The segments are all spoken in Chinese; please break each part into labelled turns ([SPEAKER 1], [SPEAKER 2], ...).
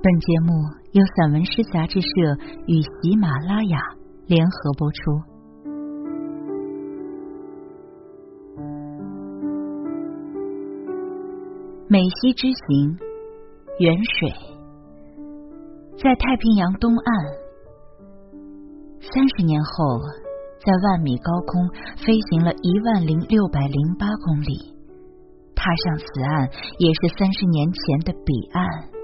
[SPEAKER 1] 本节目由散文诗杂志社与喜马拉雅联合播出。美西之行，远水，在太平洋东岸，三十年后，在万米高空飞行了一万零六百零八公里，踏上此岸，也是三十年前的彼岸。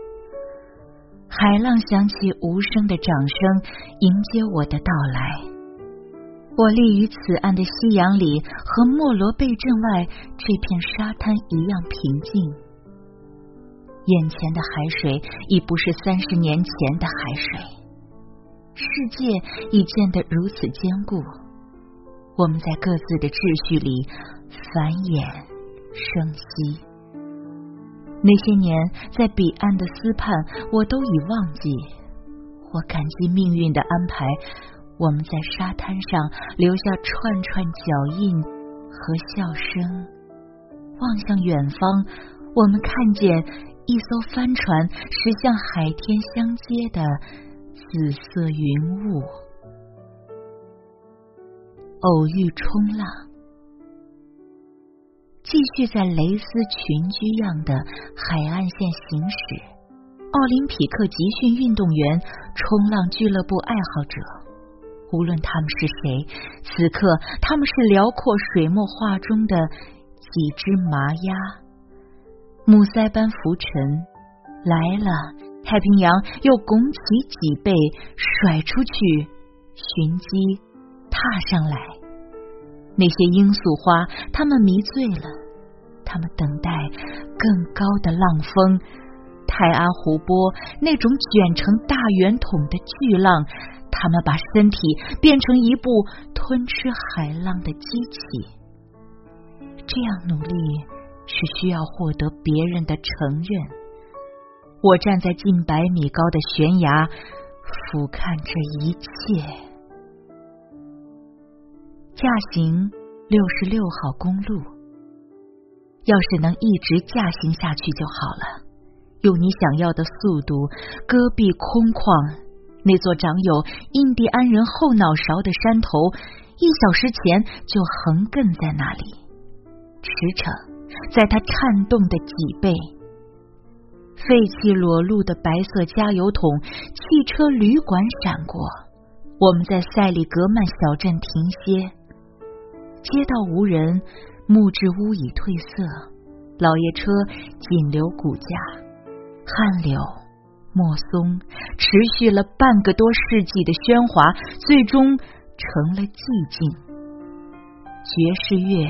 [SPEAKER 1] 海浪响起无声的掌声，迎接我的到来。我立于此岸的夕阳里，和莫罗贝镇外这片沙滩一样平静。眼前的海水已不是三十年前的海水，世界已渐得如此坚固。我们在各自的秩序里繁衍生息。那些年在彼岸的思盼，我都已忘记。我感激命运的安排，我们在沙滩上留下串串脚印和笑声。望向远方，我们看见一艘帆船驶向海天相接的紫色云雾。偶遇冲浪。继续在蕾丝群居样的海岸线行驶。奥林匹克集训运动员、冲浪俱乐部爱好者，无论他们是谁，此刻他们是辽阔水墨画中的几只麻鸭。母塞般浮沉来了，太平洋又拱起脊背，甩出去，寻机踏上来。那些罂粟花，他们迷醉了，他们等待更高的浪峰。泰安湖泊那种卷成大圆筒的巨浪，他们把身体变成一部吞吃海浪的机器。这样努力是需要获得别人的承认。我站在近百米高的悬崖，俯瞰这一切。驾行六十六号公路，要是能一直驾行下去就好了。用你想要的速度，戈壁空旷，那座长有印第安人后脑勺的山头，一小时前就横亘在那里。驰骋在它颤动的脊背，废弃裸露的白色加油桶，汽车旅馆闪过。我们在塞里格曼小镇停歇。街道无人，木质屋已褪色，老爷车仅留骨架，汗流默松，持续了半个多世纪的喧哗，最终成了寂静。爵士乐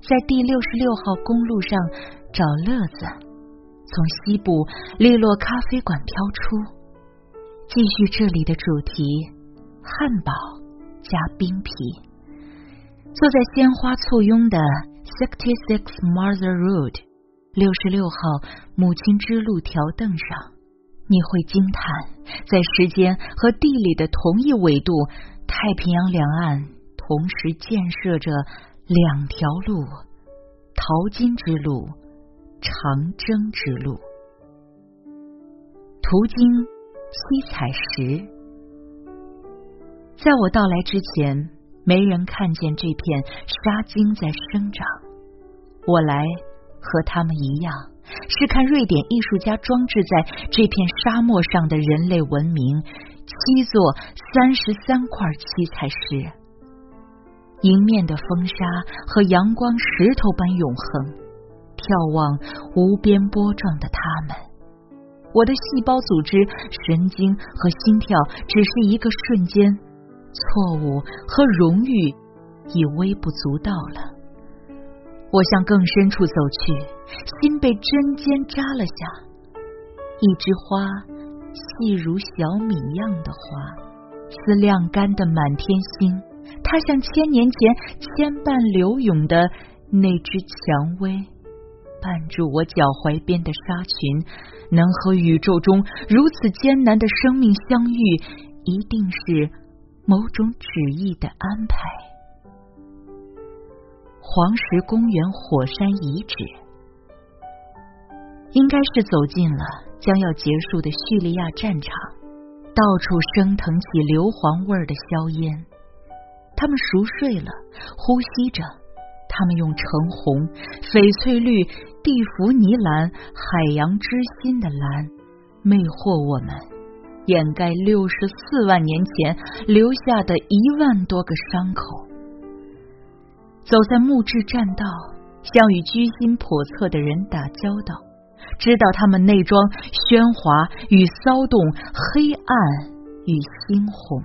[SPEAKER 1] 在第六十六号公路上找乐子，从西部利落咖啡馆飘出，继续这里的主题：汉堡加冰皮。坐在鲜花簇拥的 Sixty Six Mother Road 六十六号母亲之路条凳上，你会惊叹，在时间和地理的同一纬度，太平洋两岸同时建设着两条路：淘金之路、长征之路。途经七彩石，在我到来之前。没人看见这片沙晶在生长。我来和他们一样，是看瑞典艺术家装置在这片沙漠上的人类文明——七座三十三块七彩石，迎面的风沙和阳光石头般永恒，眺望无边波状的他们。我的细胞组织、神经和心跳，只是一个瞬间。错误和荣誉已微不足道了。我向更深处走去，心被针尖扎了下。一枝花，细如小米样的花，似晾干的满天星。它像千年前牵绊柳永的那只蔷薇，绊住我脚踝边的纱裙。能和宇宙中如此艰难的生命相遇，一定是。某种旨意的安排。黄石公园火山遗址，应该是走进了将要结束的叙利亚战场，到处升腾起硫磺味儿的硝烟。他们熟睡了，呼吸着。他们用橙红、翡翠绿、蒂芙尼蓝、海洋之心的蓝魅惑我们，掩盖六十四万年前留下的一万多个伤口。走在木质栈道，像与居心叵测的人打交道，知道他们内装喧哗与骚动，黑暗与猩红，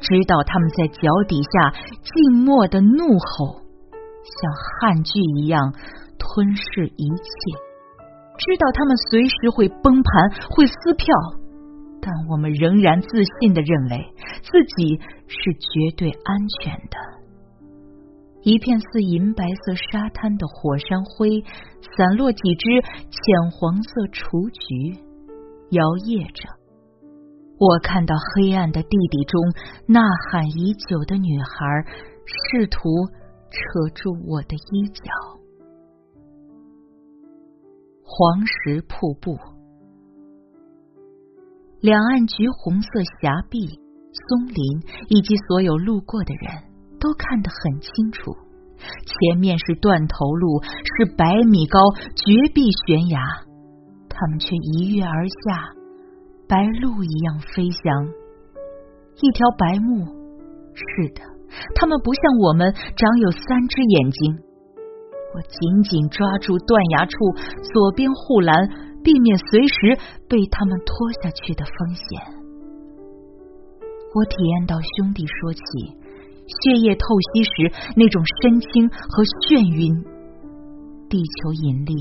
[SPEAKER 1] 知道他们在脚底下静默的怒吼，像汉剧一样吞噬一切，知道他们随时会崩盘，会撕票，但我们仍然自信的认为自己是绝对安全的。一片似银白色沙滩的火山灰，散落几只浅黄色雏菊，摇曳着。我看到黑暗的地底中呐喊已久的女孩，试图扯住我的衣角。黄石瀑布，两岸橘红色峡壁、松林以及所有路过的人。都看得很清楚，前面是断头路，是百米高绝壁悬崖，他们却一跃而下，白鹭一样飞翔。一条白目，是的，他们不像我们长有三只眼睛。我紧紧抓住断崖处左边护栏，避免随时被他们拖下去的风险。我体验到兄弟说起。血液透析时那种深清和眩晕，地球引力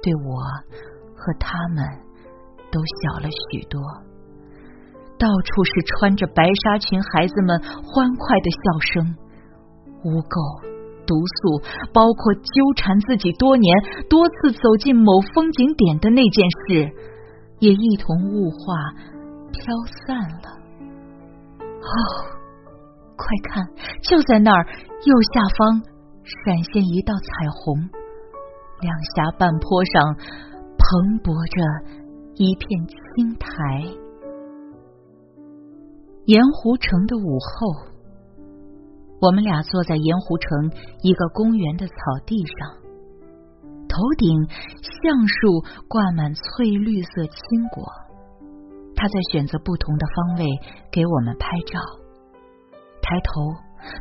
[SPEAKER 1] 对我和他们都小了许多。到处是穿着白纱裙孩子们欢快的笑声。污垢、毒素，包括纠缠自己多年、多次走进某风景点的那件事，也一同雾化飘散了。哦。快看，就在那儿右下方闪现一道彩虹，两峡半坡上蓬勃着一片青苔。盐湖城的午后，我们俩坐在盐湖城一个公园的草地上，头顶橡树挂满翠绿色青果，他在选择不同的方位给我们拍照。抬头，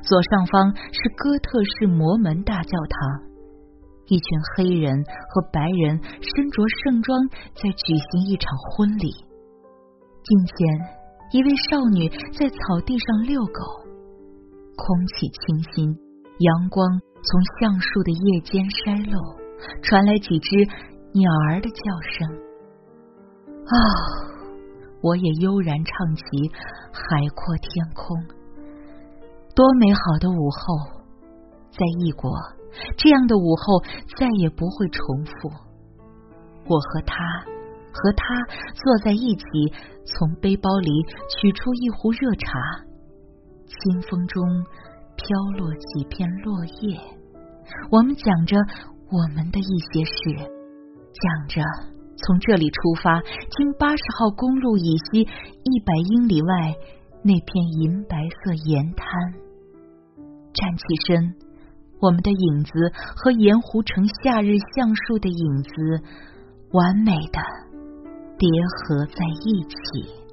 [SPEAKER 1] 左上方是哥特式摩门大教堂，一群黑人和白人身着盛装在举行一场婚礼。近前，一位少女在草地上遛狗，空气清新，阳光从橡树的叶间筛漏，传来几只鸟儿的叫声。啊，我也悠然唱起海阔天空。多美好的午后，在异国，这样的午后再也不会重复。我和他，和他坐在一起，从背包里取出一壶热茶，清风中飘落几片落叶。我们讲着我们的一些事，讲着从这里出发，经八十号公路以西一百英里外那片银白色盐滩。站起身，我们的影子和盐湖城夏日橡树的影子完美的叠合在一起。